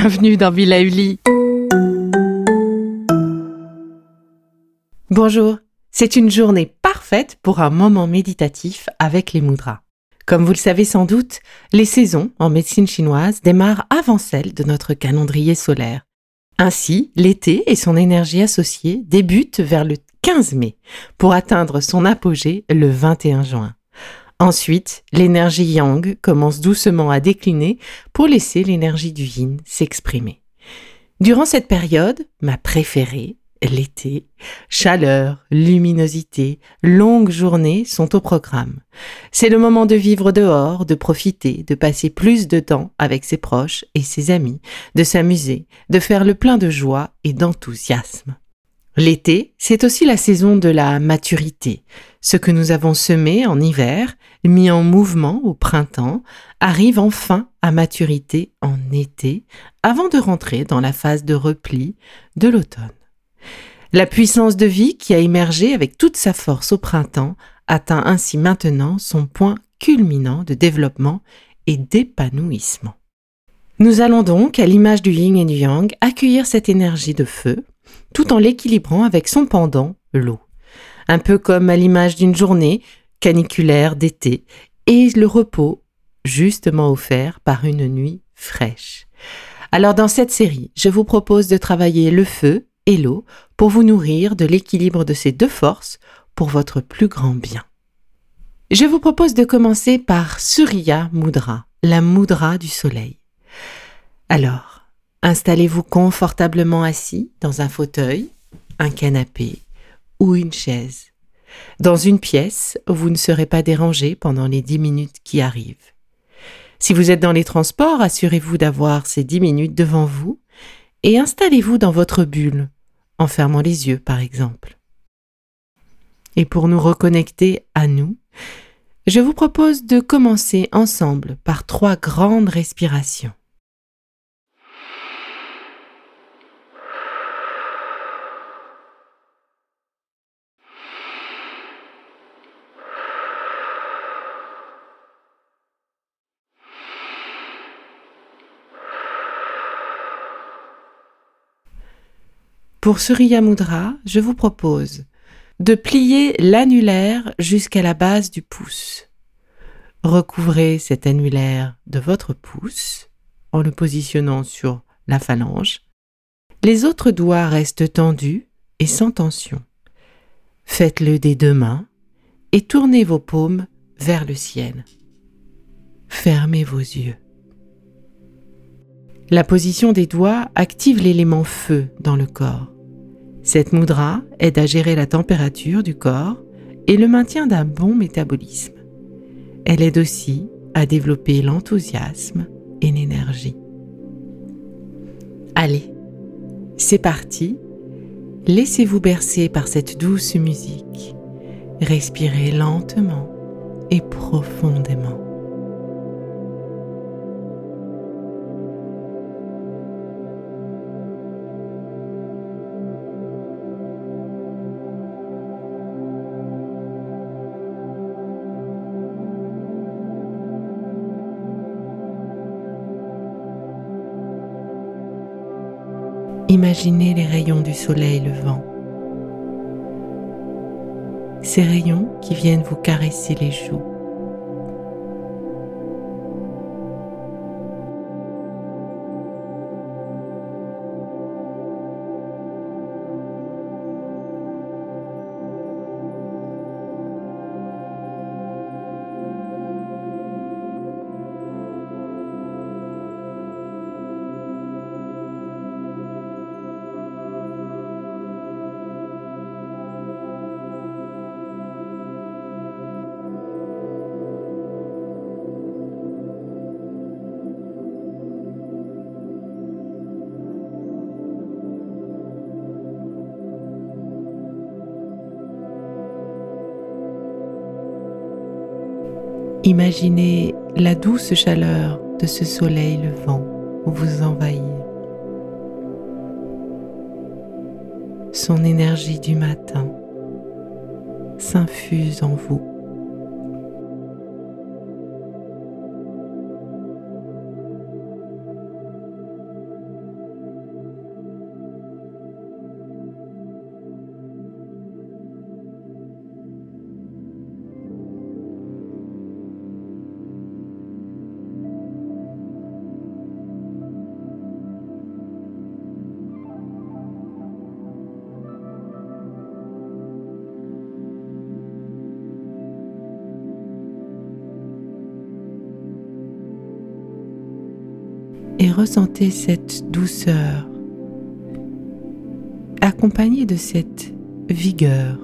Bienvenue dans Villa Uli. Bonjour, c'est une journée parfaite pour un moment méditatif avec les mudras. Comme vous le savez sans doute, les saisons en médecine chinoise démarrent avant celles de notre calendrier solaire. Ainsi, l'été et son énergie associée débutent vers le 15 mai pour atteindre son apogée le 21 juin. Ensuite, l'énergie yang commence doucement à décliner pour laisser l'énergie du yin s'exprimer. Durant cette période, ma préférée, l'été, chaleur, luminosité, longues journées sont au programme. C'est le moment de vivre dehors, de profiter, de passer plus de temps avec ses proches et ses amis, de s'amuser, de faire le plein de joie et d'enthousiasme. L'été, c'est aussi la saison de la maturité. Ce que nous avons semé en hiver, mis en mouvement au printemps, arrive enfin à maturité en été, avant de rentrer dans la phase de repli de l'automne. La puissance de vie qui a émergé avec toute sa force au printemps atteint ainsi maintenant son point culminant de développement et d'épanouissement. Nous allons donc, à l'image du yin et du yang, accueillir cette énergie de feu, tout en l'équilibrant avec son pendant, l'eau. Un peu comme à l'image d'une journée caniculaire d'été et le repos justement offert par une nuit fraîche. Alors dans cette série, je vous propose de travailler le feu et l'eau pour vous nourrir de l'équilibre de ces deux forces pour votre plus grand bien. Je vous propose de commencer par Surya Mudra, la mudra du soleil. Alors, Installez-vous confortablement assis dans un fauteuil, un canapé ou une chaise. Dans une pièce, vous ne serez pas dérangé pendant les dix minutes qui arrivent. Si vous êtes dans les transports, assurez-vous d'avoir ces dix minutes devant vous et installez-vous dans votre bulle, en fermant les yeux par exemple. Et pour nous reconnecter à nous, je vous propose de commencer ensemble par trois grandes respirations. Pour Surya Mudra, je vous propose de plier l'annulaire jusqu'à la base du pouce. Recouvrez cet annulaire de votre pouce en le positionnant sur la phalange. Les autres doigts restent tendus et sans tension. Faites-le des deux mains et tournez vos paumes vers le ciel. Fermez vos yeux. La position des doigts active l'élément feu dans le corps. Cette mudra aide à gérer la température du corps et le maintien d'un bon métabolisme. Elle aide aussi à développer l'enthousiasme et l'énergie. Allez, c'est parti. Laissez-vous bercer par cette douce musique. Respirez lentement et profondément. Imaginez les rayons du soleil levant. Ces rayons qui viennent vous caresser les joues. Imaginez la douce chaleur de ce soleil levant vous envahir. Son énergie du matin s'infuse en vous. Ressentez cette douceur accompagnée de cette vigueur,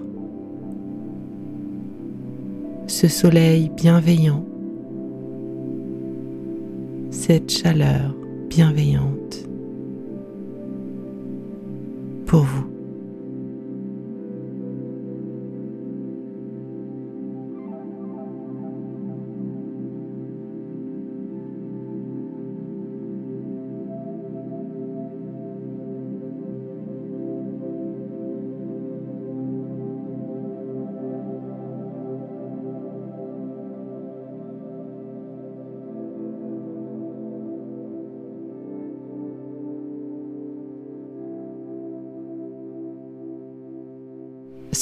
ce soleil bienveillant, cette chaleur bienveillante pour vous.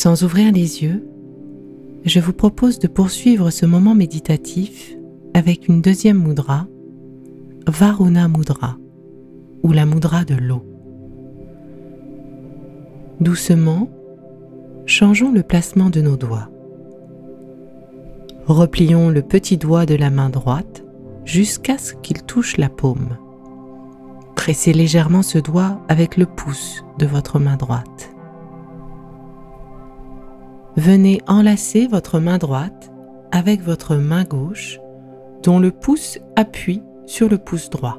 Sans ouvrir les yeux, je vous propose de poursuivre ce moment méditatif avec une deuxième mudra, Varuna Mudra, ou la mudra de l'eau. Doucement, changeons le placement de nos doigts. Replions le petit doigt de la main droite jusqu'à ce qu'il touche la paume. Pressez légèrement ce doigt avec le pouce de votre main droite venez enlacer votre main droite avec votre main gauche dont le pouce appuie sur le pouce droit.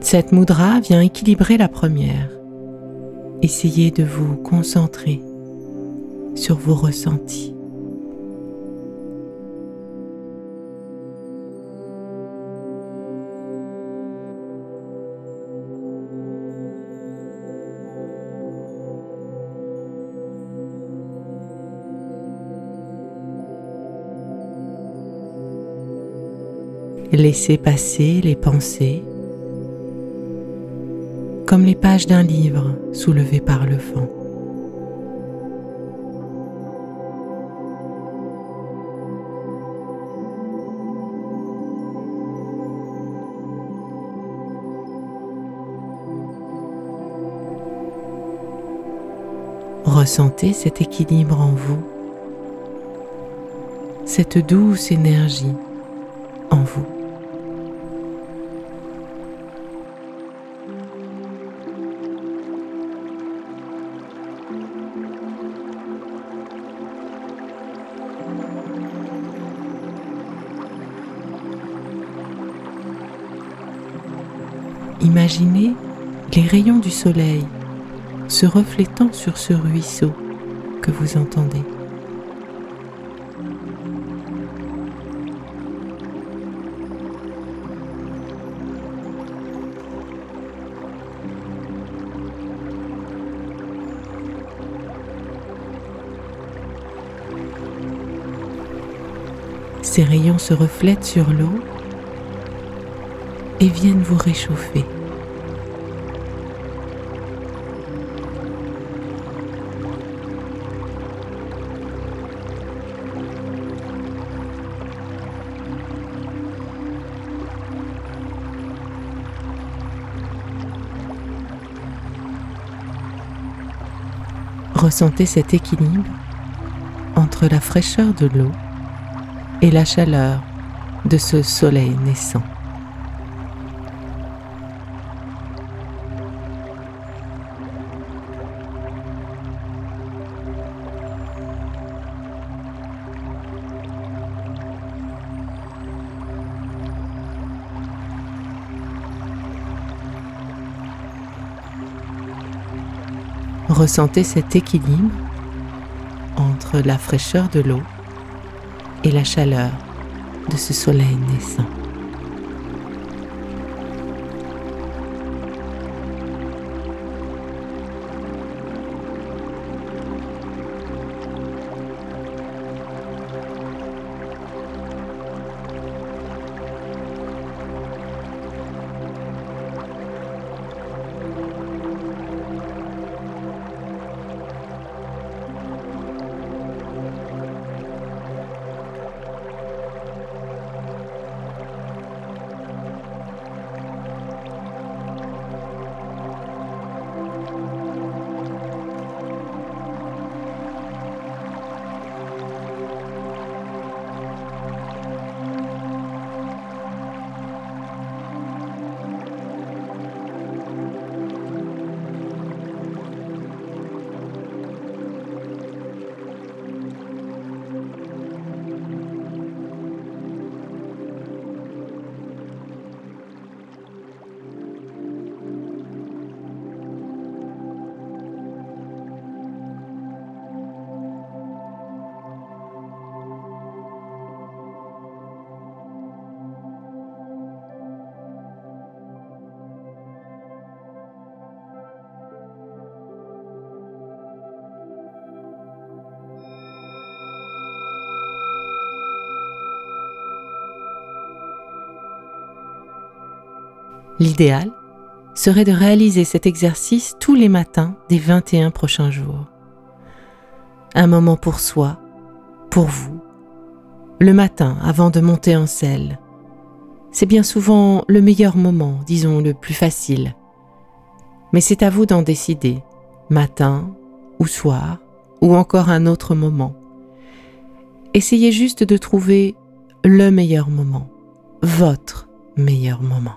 Cette mudra vient équilibrer la première. Essayez de vous concentrer sur vos ressentis. Laissez passer les pensées comme les pages d'un livre soulevées par le vent. Ressentez cet équilibre en vous, cette douce énergie en vous. Imaginez les rayons du soleil se reflétant sur ce ruisseau que vous entendez. Ces rayons se reflètent sur l'eau et viennent vous réchauffer. Ressentez cet équilibre entre la fraîcheur de l'eau et la chaleur de ce soleil naissant. Ressentez cet équilibre entre la fraîcheur de l'eau et la chaleur de ce soleil naissant. L'idéal serait de réaliser cet exercice tous les matins des 21 prochains jours. Un moment pour soi, pour vous, le matin avant de monter en selle. C'est bien souvent le meilleur moment, disons le plus facile. Mais c'est à vous d'en décider, matin ou soir, ou encore un autre moment. Essayez juste de trouver le meilleur moment, votre meilleur moment.